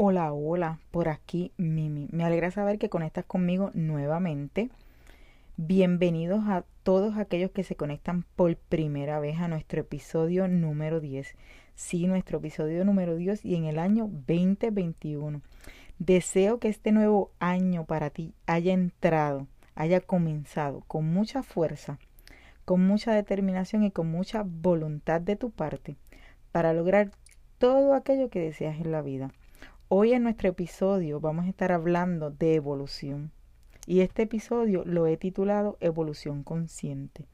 Hola, hola, por aquí Mimi. Me alegra saber que conectas conmigo nuevamente. Bienvenidos a todos aquellos que se conectan por primera vez a nuestro episodio número 10. Sí, nuestro episodio número 10 y en el año 2021. Deseo que este nuevo año para ti haya entrado, haya comenzado con mucha fuerza, con mucha determinación y con mucha voluntad de tu parte para lograr todo aquello que deseas en la vida. Hoy en nuestro episodio vamos a estar hablando de evolución y este episodio lo he titulado Evolución Consciente.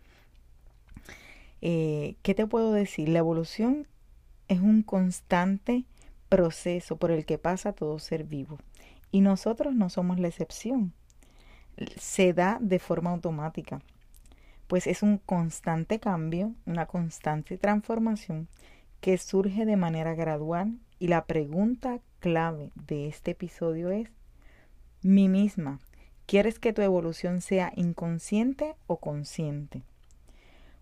Eh, ¿Qué te puedo decir? La evolución es un constante proceso por el que pasa todo ser vivo y nosotros no somos la excepción. Se da de forma automática, pues es un constante cambio, una constante transformación que surge de manera gradual y la pregunta clave de este episodio es, ¿mi misma ¿Quieres que tu evolución sea inconsciente o consciente?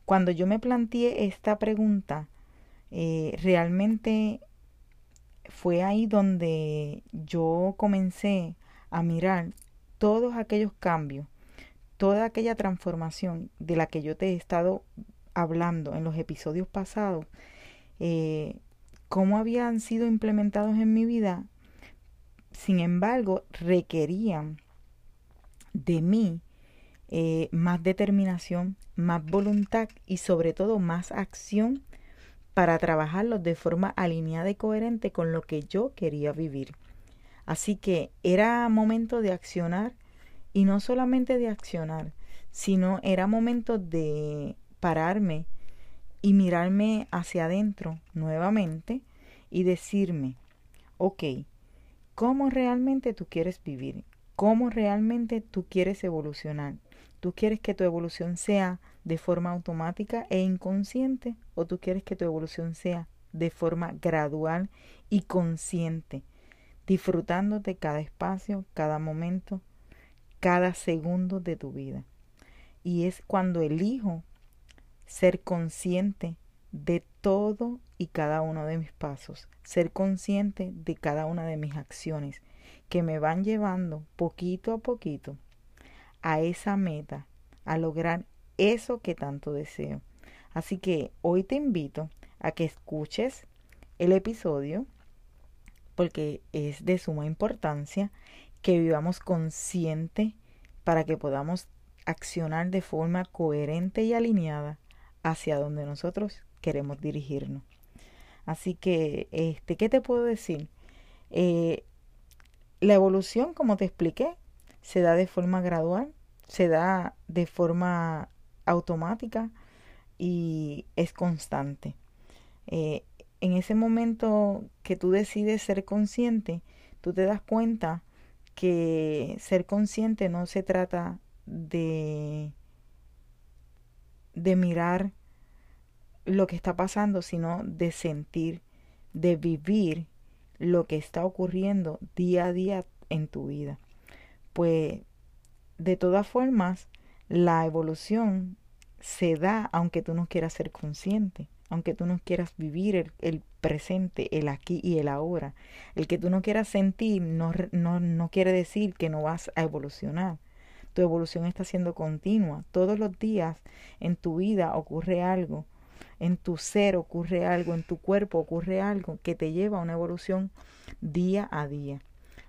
Cuando yo me planteé esta pregunta, eh, realmente fue ahí donde yo comencé a mirar todos aquellos cambios, toda aquella transformación de la que yo te he estado hablando en los episodios pasados, eh, cómo habían sido implementados en mi vida, sin embargo, requerían de mí eh, más determinación, más voluntad y sobre todo más acción para trabajarlos de forma alineada y coherente con lo que yo quería vivir. Así que era momento de accionar y no solamente de accionar, sino era momento de pararme y mirarme hacia adentro nuevamente y decirme, ok, ¿cómo realmente tú quieres vivir? cómo realmente tú quieres evolucionar. ¿Tú quieres que tu evolución sea de forma automática e inconsciente o tú quieres que tu evolución sea de forma gradual y consciente, disfrutándote cada espacio, cada momento, cada segundo de tu vida? Y es cuando elijo ser consciente de todo y cada uno de mis pasos, ser consciente de cada una de mis acciones que me van llevando poquito a poquito a esa meta, a lograr eso que tanto deseo. Así que hoy te invito a que escuches el episodio porque es de suma importancia que vivamos consciente para que podamos accionar de forma coherente y alineada hacia donde nosotros queremos dirigirnos. Así que, este, ¿qué te puedo decir? Eh, la evolución, como te expliqué, se da de forma gradual, se da de forma automática y es constante. Eh, en ese momento que tú decides ser consciente, tú te das cuenta que ser consciente no se trata de, de mirar lo que está pasando, sino de sentir, de vivir lo que está ocurriendo día a día en tu vida. Pues de todas formas, la evolución se da aunque tú no quieras ser consciente, aunque tú no quieras vivir el, presente, el aquí y el ahora. El que tú no quieras sentir no, no, no quiere decir que no vas a evolucionar. Tu evolución está siendo continua. Todos los días en tu vida ocurre algo, en tu ser ocurre algo, en tu cuerpo ocurre algo que te lleva a una evolución día a día.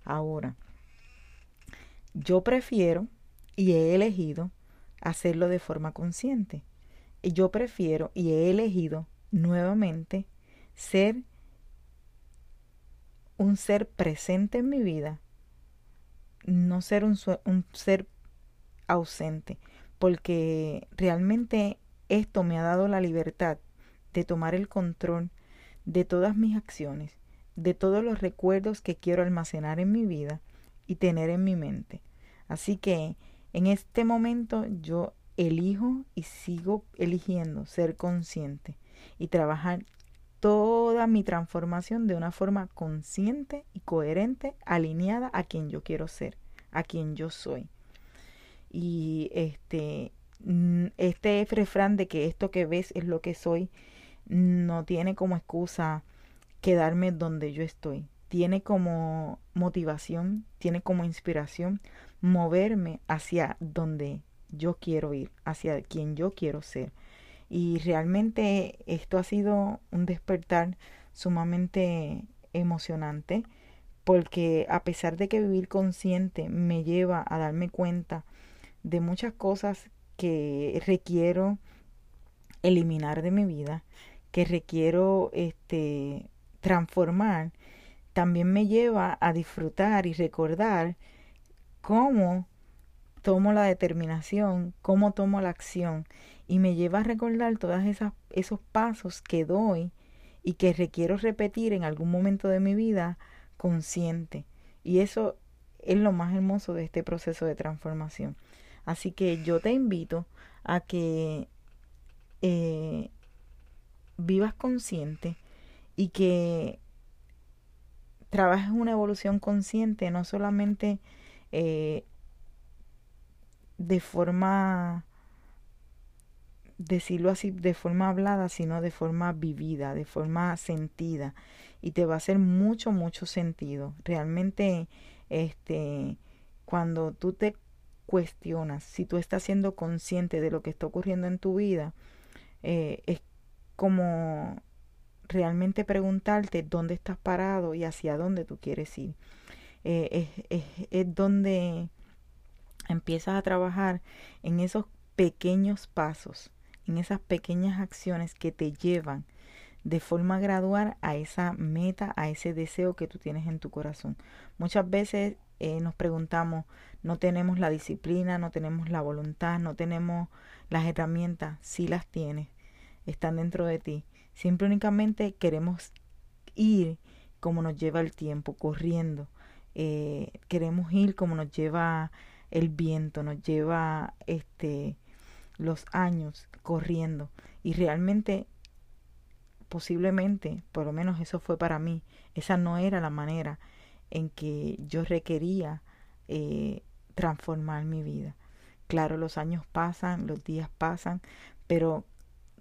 Ahora, yo prefiero y he elegido hacerlo de forma consciente. Yo prefiero y he elegido nuevamente ser un ser presente en mi vida, no ser un, un, ser ausente, porque realmente esto me ha dado la libertad de tomar el control de todas mis acciones, de todos los recuerdos que quiero almacenar en mi vida y tener en mi mente. Así que en este momento yo elijo y sigo eligiendo ser consciente y trabajar toda mi transformación de una forma consciente y coherente, alineada a quien yo quiero ser, a quien yo soy. Y este, este refrán de que esto que ves es lo que soy, no tiene como excusa quedarme donde yo estoy. Tiene como motivación, tiene como inspiración moverme hacia donde yo quiero ir, hacia quien yo quiero ser. Y realmente esto ha sido un despertar sumamente emocionante porque a pesar de que vivir consciente me lleva a darme cuenta de muchas cosas que requiero eliminar de mi vida, que requiero este transformar, también me lleva a disfrutar y recordar cómo tomo la determinación, cómo tomo la acción y me lleva a recordar todos esos pasos que doy y que requiero repetir en algún momento de mi vida consciente. Y eso es lo más hermoso de este proceso de transformación. Así que yo te invito a que eh, vivas consciente y que trabajes una evolución consciente, no solamente eh, de forma decirlo así, de forma hablada, sino de forma vivida, de forma sentida. Y te va a hacer mucho, mucho sentido. Realmente, este, cuando tú te cuestionas, si tú estás siendo consciente de lo que está ocurriendo en tu vida, eh, es como realmente preguntarte dónde estás parado y hacia dónde tú quieres ir. Eh, es, es, es donde empiezas a trabajar en esos pequeños pasos en esas pequeñas acciones que te llevan de forma gradual a esa meta, a ese deseo que tú tienes en tu corazón. Muchas veces eh, nos preguntamos, no tenemos la disciplina, no tenemos la voluntad, no tenemos las herramientas, sí las tienes, están dentro de ti. Siempre únicamente queremos ir como nos lleva el tiempo, corriendo. Eh, queremos ir como nos lleva el viento, nos lleva este los años corriendo y realmente posiblemente, por lo menos eso fue para mí, esa no era la manera en que yo requería eh, transformar mi vida. Claro, los años pasan, los días pasan, pero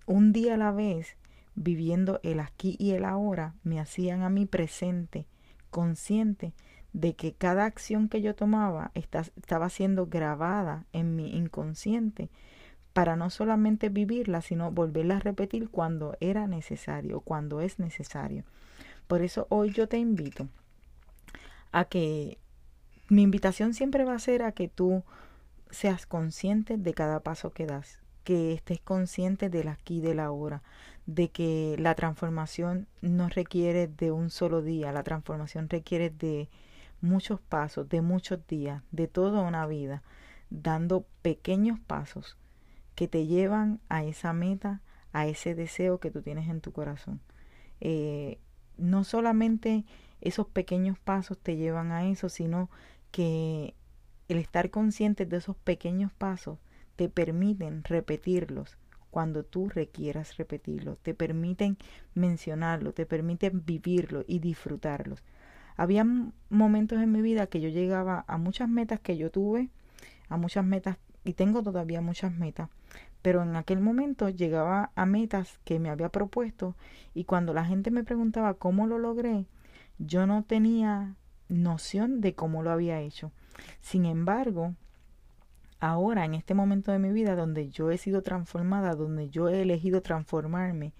un día a la vez, viviendo el aquí y el ahora, me hacían a mí presente, consciente de que cada acción que yo tomaba estaba siendo grabada en mi inconsciente para no solamente vivirla, sino volverla a repetir cuando era necesario, cuando es necesario. Por eso hoy yo te invito a que mi invitación siempre va a ser a que tú seas consciente de cada paso que das, que estés consciente del aquí y del ahora, de que la transformación no requiere de un solo día, la transformación requiere de muchos pasos, de muchos días, de toda una vida, dando pequeños pasos que te llevan a esa meta, a ese deseo que tú tienes en tu corazón. Eh, no solamente esos pequeños pasos te llevan a eso, sino que el estar consciente de esos pequeños pasos te permiten repetirlos cuando tú requieras repetirlo, te permiten mencionarlo, te permiten vivirlo y disfrutarlos. Había momentos en mi vida que yo llegaba a muchas metas que yo tuve, a muchas metas y tengo todavía muchas metas, pero en aquel momento llegaba a metas que me había propuesto y cuando la gente me preguntaba cómo lo logré, yo no tenía noción de cómo lo había hecho. Sin embargo, ahora, en este momento de mi vida, donde yo he sido transformada, donde yo he elegido transformarme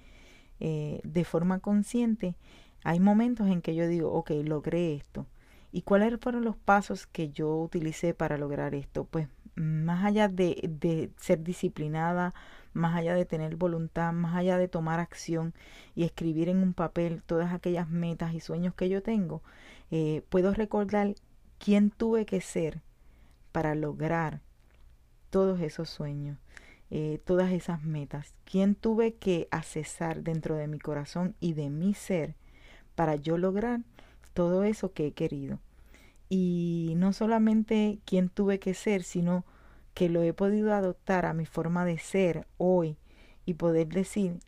eh, de forma consciente, hay momentos en que yo digo, ok, logré esto. ¿Y cuáles fueron los pasos que yo utilicé para lograr esto? Pues más allá de, de ser disciplinada, más allá de tener voluntad, más allá de tomar acción y escribir en un papel todas aquellas metas y sueños que yo tengo, eh, puedo recordar quién tuve que ser para lograr todos esos sueños, eh, todas esas metas, quién tuve que accesar dentro de mi corazón y de mi ser para yo lograr todo eso que he querido. Y no solamente quién tuve que ser, sino que lo he podido adoptar a mi forma de ser hoy y poder decir,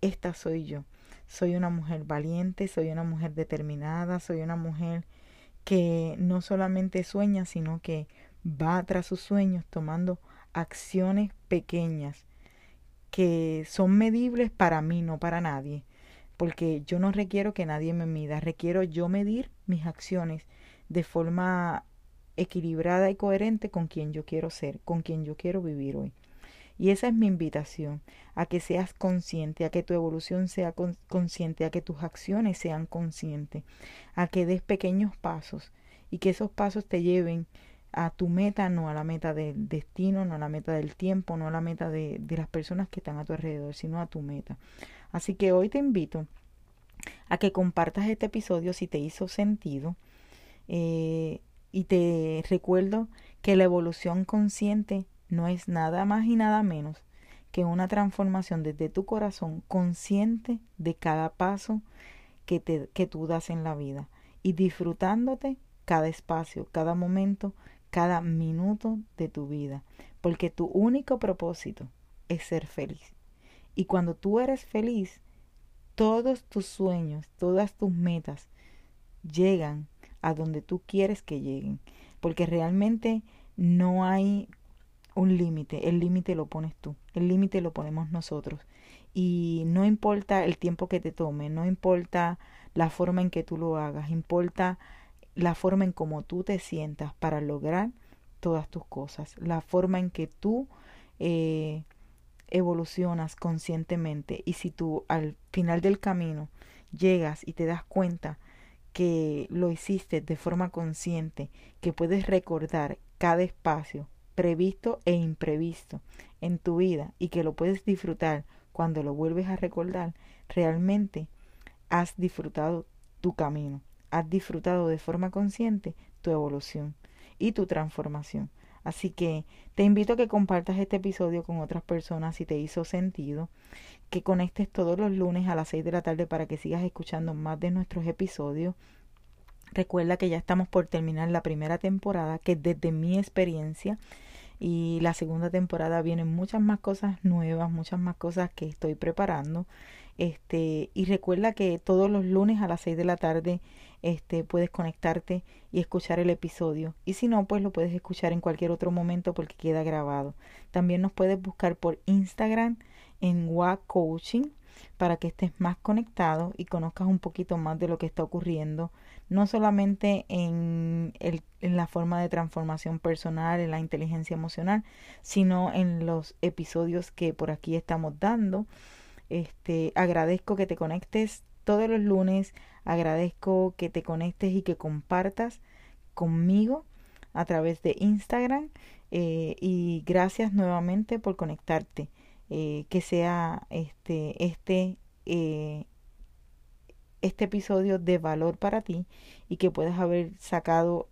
esta soy yo. Soy una mujer valiente, soy una mujer determinada, soy una mujer que no solamente sueña, sino que va tras sus sueños tomando acciones pequeñas que son medibles para mí, no para nadie, porque yo no requiero que nadie me mida, requiero yo medir mis acciones de forma equilibrada y coherente con quien yo quiero ser, con quien yo quiero vivir hoy. Y esa es mi invitación, a que seas consciente, a que tu evolución sea consciente, a que tus acciones sean conscientes, a que des pequeños pasos y que esos pasos te lleven a tu meta, no a la meta del destino, no a la meta del tiempo, no a la meta de, las personas que están a tu alrededor, sino a tu meta. Así que hoy te invito a que compartas este episodio si te hizo sentido. Eh, y te recuerdo que la evolución consciente no es nada más y nada menos que una transformación desde tu corazón consciente de cada paso que, te, que tú das en la vida y disfrutándote cada espacio, cada momento, cada minuto de tu vida, porque tu único propósito es ser feliz. Y cuando tú eres feliz, todos tus sueños, todas tus metas llegan a donde tú quieres que lleguen, porque realmente no hay un límite, el límite lo pones tú, el límite lo ponemos nosotros. Y no importa el tiempo que te tome, no importa la forma en que tú lo hagas, importa la forma en cómo tú te sientas para lograr todas tus cosas, la forma en que tú eh, evolucionas conscientemente y si tú al final del camino llegas y te das cuenta que lo hiciste de forma consciente, que puedes recordar cada espacio, previsto e imprevisto en tu vida y que lo puedes disfrutar cuando lo vuelves a recordar, realmente has disfrutado tu camino, has disfrutado de forma consciente tu evolución y tu transformación. Así que te invito a que compartas este episodio con otras personas si te hizo sentido, que conectes todos los lunes a las 6 de la tarde para que sigas escuchando más de nuestros episodios Recuerda que ya estamos por terminar la primera temporada, que desde mi experiencia y la segunda temporada vienen muchas más cosas nuevas, muchas más cosas que estoy preparando. Este, y recuerda que todos los lunes a las 6 de la tarde este, puedes conectarte y escuchar el episodio. Y si no, pues lo puedes escuchar en cualquier otro momento porque queda grabado. También nos puedes buscar por Instagram en WA Coaching para que estés más conectado y conozcas un poquito más de lo que está ocurriendo, no solamente en, el, en la forma de transformación personal, en la inteligencia emocional, sino en los episodios que por aquí estamos dando. Este, agradezco que te conectes todos los lunes, agradezco que te conectes y que compartas conmigo a través de Instagram eh, y gracias nuevamente por conectarte. Eh, que sea este, este, eh, este episodio de valor para ti y que puedas haber sacado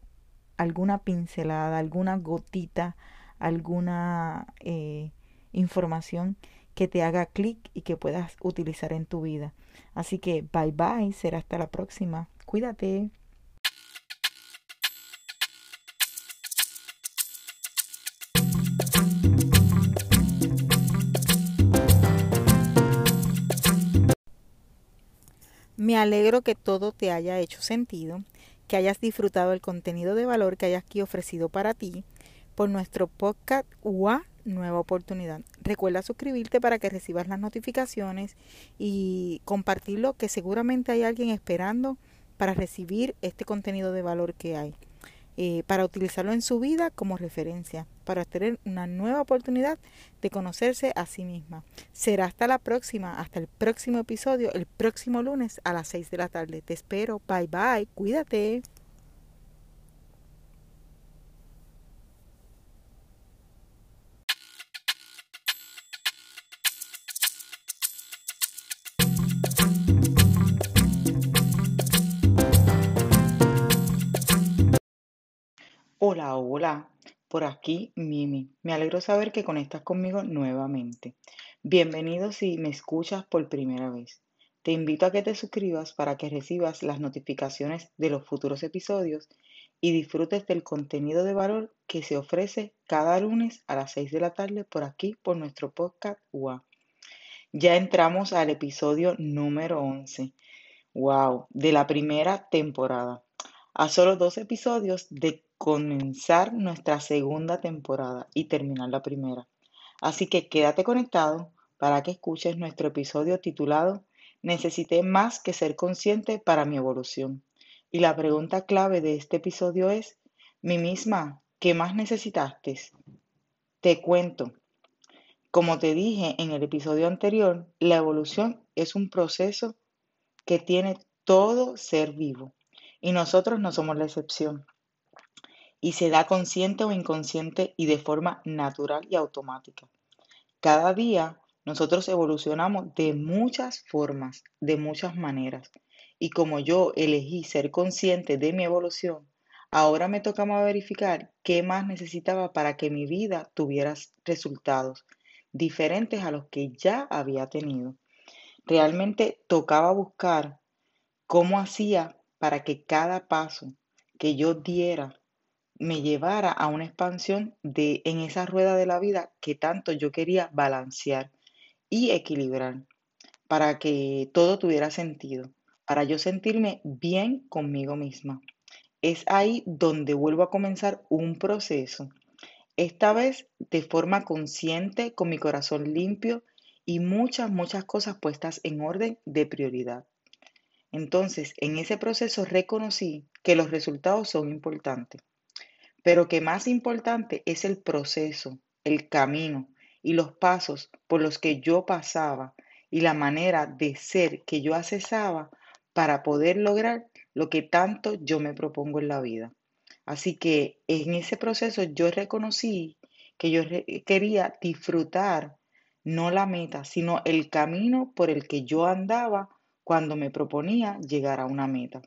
alguna pincelada, alguna gotita, alguna información que te haga clic y que puedas utilizar en tu vida. Así que bye bye, será hasta la próxima. Cuídate. Me alegro que todo te haya hecho sentido, que hayas disfrutado el contenido de valor que hayas aquí ofrecido para ti por nuestro podcast UA Nueva Oportunidad. Recuerda suscribirte para que recibas las notificaciones y compartirlo que seguramente hay alguien esperando para recibir este contenido de valor que hay. Eh, para utilizarlo en su vida como referencia, para tener una nueva oportunidad de conocerse a sí misma. Será hasta la próxima, hasta el próximo episodio, el próximo lunes a las 6 de la tarde. Te espero. Bye bye. Cuídate. Hola, hola, por aquí Mimi. Me alegro saber que conectas conmigo nuevamente. Bienvenido si me escuchas por primera vez. Te invito a que te suscribas para que recibas las notificaciones de los futuros episodios y disfrutes del contenido de valor que se ofrece cada lunes a las 6 de la tarde por aquí, por nuestro podcast UA. Ya entramos al episodio número 11. ¡Wow! De la primera temporada. A solo dos episodios de comenzar nuestra segunda temporada y terminar la primera. Así que quédate conectado para que escuches nuestro episodio titulado Necesité más que ser consciente para mi evolución. Y la pregunta clave de este episodio es, mi misma, ¿qué más necesitaste? Te cuento. Como te dije en el episodio anterior, la evolución es un proceso que tiene todo ser vivo y nosotros no somos la excepción y se da consciente o inconsciente y de forma natural y automática. Cada día nosotros evolucionamos de muchas formas, de muchas maneras. Y como yo elegí ser consciente de mi evolución, ahora me tocaba verificar qué más necesitaba para que mi vida tuviera resultados diferentes a los que ya había tenido. Realmente tocaba buscar cómo hacía para que cada paso que yo diera me llevara a una expansión de en esa rueda de la vida que tanto yo quería balancear y equilibrar para que todo tuviera sentido, para yo sentirme bien conmigo misma. Es ahí donde vuelvo a comenzar un proceso, esta vez de forma consciente, con mi corazón limpio y muchas, muchas cosas puestas en orden de prioridad. Entonces, en ese proceso reconocí que los resultados son importantes pero que más importante es el proceso, el camino y los pasos por los que yo pasaba y la manera de ser que yo accesaba para poder lograr lo que tanto yo me propongo en la vida. Así que en ese proceso yo reconocí que yo quería disfrutar no la meta, sino el camino por el que yo andaba cuando me proponía llegar a una meta.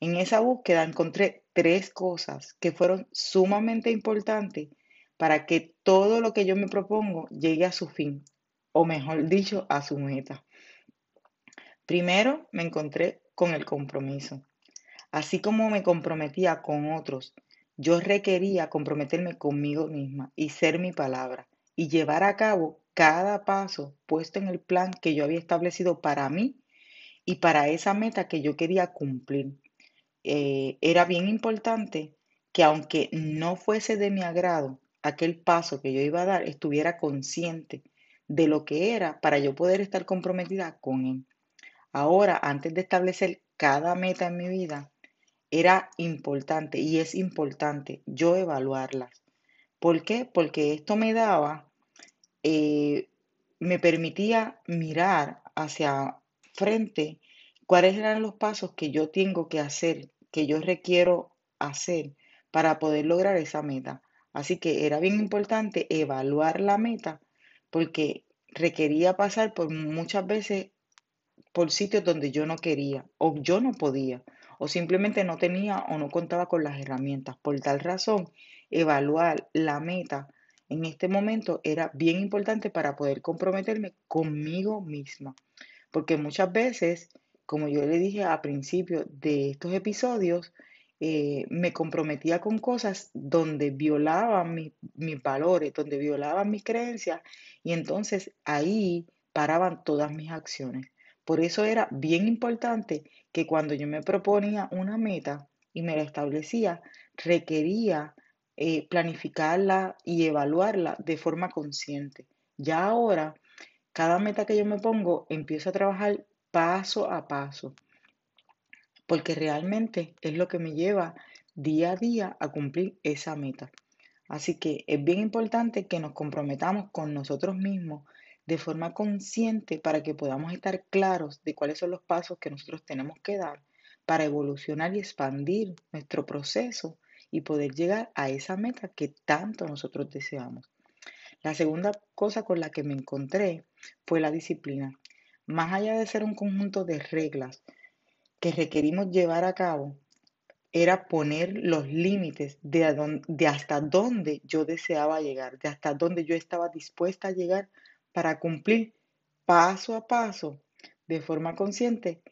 En esa búsqueda encontré tres cosas que fueron sumamente importantes para que todo lo que yo me propongo llegue a su fin, o mejor dicho, a su meta. Primero me encontré con el compromiso. Así como me comprometía con otros, yo requería comprometerme conmigo misma y ser mi palabra y llevar a cabo cada paso puesto en el plan que yo había establecido para mí y para esa meta que yo quería cumplir. Eh, era bien importante que aunque no fuese de mi agrado aquel paso que yo iba a dar, estuviera consciente de lo que era para yo poder estar comprometida con él. Ahora, antes de establecer cada meta en mi vida, era importante y es importante yo evaluarlas. ¿Por qué? Porque esto me daba, eh, me permitía mirar hacia frente cuáles eran los pasos que yo tengo que hacer, que yo requiero hacer para poder lograr esa meta. Así que era bien importante evaluar la meta porque requería pasar por muchas veces por sitios donde yo no quería o yo no podía o simplemente no tenía o no contaba con las herramientas. Por tal razón, evaluar la meta en este momento era bien importante para poder comprometerme conmigo misma. Porque muchas veces, como yo le dije al principio de estos episodios, eh, me comprometía con cosas donde violaban mis valores, donde violaban mis creencias y entonces ahí paraban todas mis acciones. Por eso era bien importante que cuando yo me proponía una meta y me la establecía, requería eh, planificarla y evaluarla de forma consciente. Ya ahora, cada meta que yo me pongo, empiezo a trabajar paso a paso porque realmente es lo que me lleva día a día a cumplir esa meta. Así que es bien importante que nos comprometamos con nosotros mismos de forma consciente para que podamos estar claros de cuáles son los pasos que nosotros tenemos que dar para evolucionar y expandir nuestro proceso y poder llegar a esa meta que tanto nosotros deseamos. La segunda cosa con la que me encontré fue la disciplina. Más allá de ser un conjunto de reglas, que requerimos llevar a cabo era poner los límites de, hasta dónde yo deseaba llegar, de hasta dónde yo estaba dispuesta a llegar para cumplir paso a paso, de forma consciente,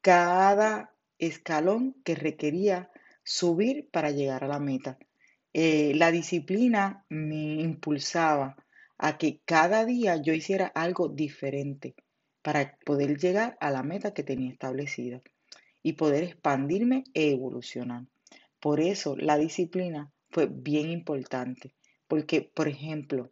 cada escalón que requería subir para llegar a la meta. Eh, la disciplina me impulsaba a que cada día yo hiciera algo diferente para poder llegar a la meta que tenía establecida y poder expandirme e evolucionar. Por eso la disciplina fue bien importante, porque, por ejemplo,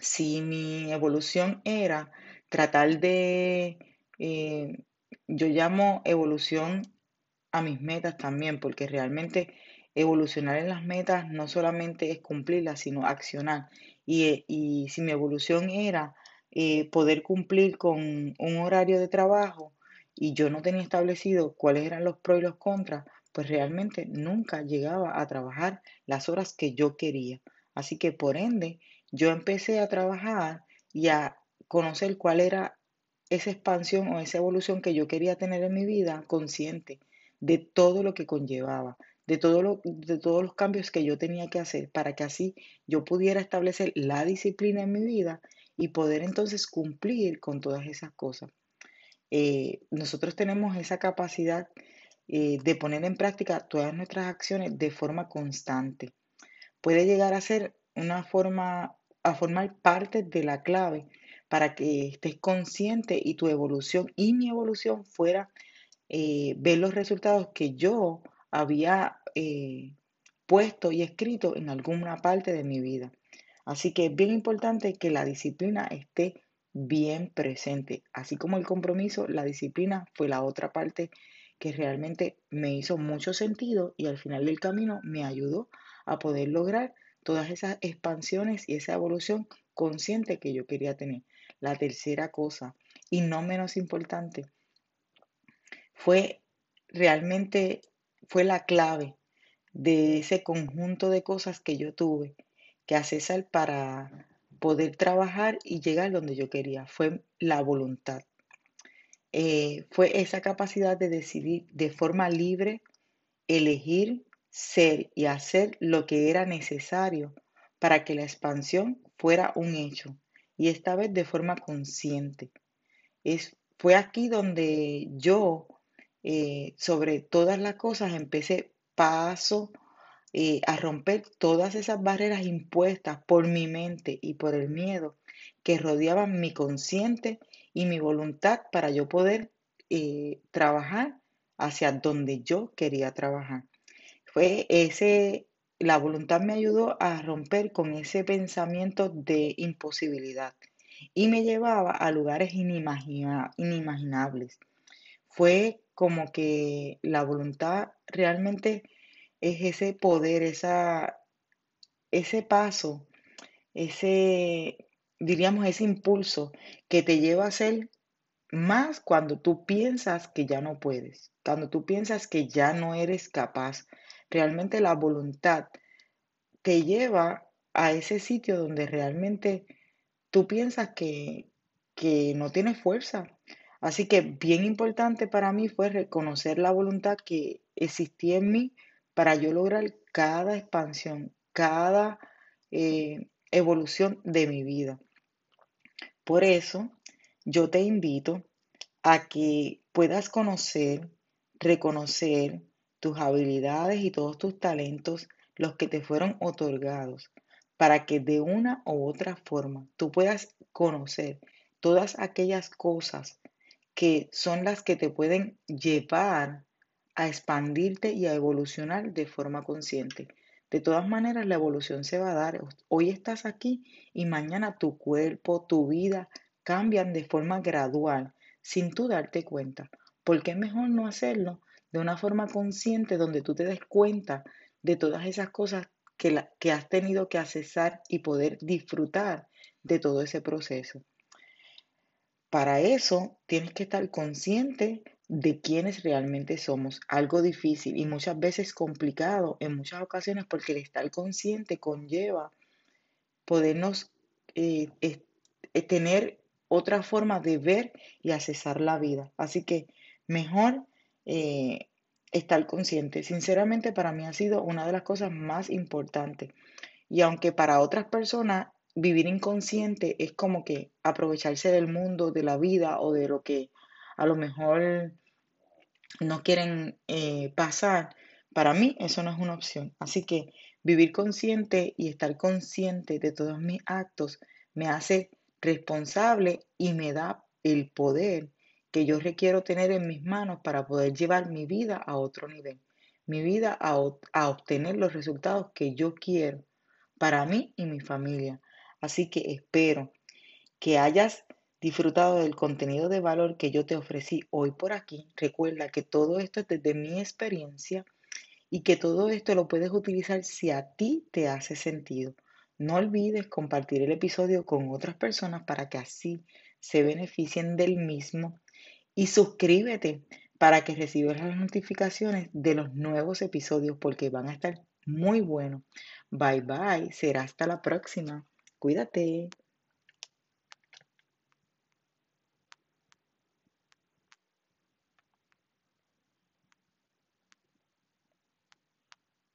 si mi evolución era tratar de, eh, yo llamo evolución a mis metas también, porque realmente evolucionar en las metas no solamente es cumplirlas, sino accionar. Y, y si mi evolución era eh, poder cumplir con un horario de trabajo, y yo no tenía establecido cuáles eran los pros y los contras, pues realmente nunca llegaba a trabajar las horas que yo quería. Así que por ende, yo empecé a trabajar y a conocer cuál era esa expansión o esa evolución que yo quería tener en mi vida consciente de todo lo que conllevaba, de, todo lo, de todos los cambios que yo tenía que hacer para que así yo pudiera establecer la disciplina en mi vida y poder entonces cumplir con todas esas cosas. Eh, nosotros tenemos esa capacidad eh, de poner en práctica todas nuestras acciones de forma constante. Puede llegar a ser una forma, a formar parte de la clave para que estés consciente y tu evolución y mi evolución fuera eh, ver los resultados que yo había puesto y escrito en alguna parte de mi vida. Así que es bien importante que la disciplina esté bien presente. Así como el compromiso, la disciplina fue la otra parte que realmente me hizo mucho sentido y al final del camino me ayudó a poder lograr todas esas expansiones y esa evolución consciente que yo quería tener. La tercera cosa, y no menos importante, fue realmente, fue la clave de ese conjunto de cosas que yo tuve que hacer para poder trabajar y llegar donde yo quería. Fue la voluntad. Eh, fue esa capacidad de decidir de forma libre, elegir, ser y hacer lo que era necesario para que la expansión fuera un hecho y esta vez de forma consciente. Es, fue aquí donde yo, eh, sobre todas las cosas, empecé paso eh, a romper todas esas barreras impuestas por mi mente y por el miedo que rodeaban mi consciente y mi voluntad para yo poder eh, trabajar hacia donde yo quería trabajar. Fue ese, la voluntad me ayudó a romper con ese pensamiento de imposibilidad y me llevaba a lugares inimaginables. Fue como que la voluntad realmente es ese poder, esa, ese paso, ese, diríamos, ese impulso que te lleva a hacer más cuando tú piensas que ya no puedes, cuando tú piensas que ya no eres capaz. Realmente la voluntad te lleva a ese sitio donde realmente tú piensas que, que no tienes fuerza. Así que bien importante para mí fue reconocer la voluntad que existía en mí para yo lograr cada expansión, cada eh, evolución de mi vida. Por eso, yo te invito a que puedas conocer, reconocer tus habilidades y todos tus talentos, los que te fueron otorgados, para que de una u otra forma tú puedas conocer todas aquellas cosas que son las que te pueden llevar a expandirte y a evolucionar de forma consciente. De todas maneras, la evolución se va a dar. Hoy estás aquí y mañana tu cuerpo, tu vida cambian de forma gradual sin tú darte cuenta. Porque es mejor no hacerlo de una forma consciente donde tú te des cuenta de todas esas cosas que, que has tenido que accesar y poder disfrutar de todo ese proceso. Para eso tienes que estar consciente de quiénes realmente somos. Algo difícil y muchas veces complicado en muchas ocasiones porque el estar consciente conlleva podernos eh, eh, tener otra forma de ver y accesar la vida. Así que mejor eh, estar consciente. Sinceramente para mí ha sido una de las cosas más importantes. Y aunque para otras personas vivir inconsciente es como que aprovecharse del mundo, de la vida o de lo que a lo mejor no quieren eh, pasar, para mí eso no es una opción. Así que vivir consciente y estar consciente de todos mis actos me hace responsable y me da el poder que yo requiero tener en mis manos para poder llevar mi vida a otro nivel, mi vida a, a obtener los resultados que yo quiero para mí y mi familia. Así que espero que hayas disfrutado del contenido de valor que yo te ofrecí hoy por aquí. Recuerda que todo esto es desde mi experiencia y que todo esto lo puedes utilizar si a ti te hace sentido. No olvides compartir el episodio con otras personas para que así se beneficien del mismo y suscríbete para que recibas las notificaciones de los nuevos episodios porque van a estar muy buenos. Bye bye, será hasta la próxima. Cuídate.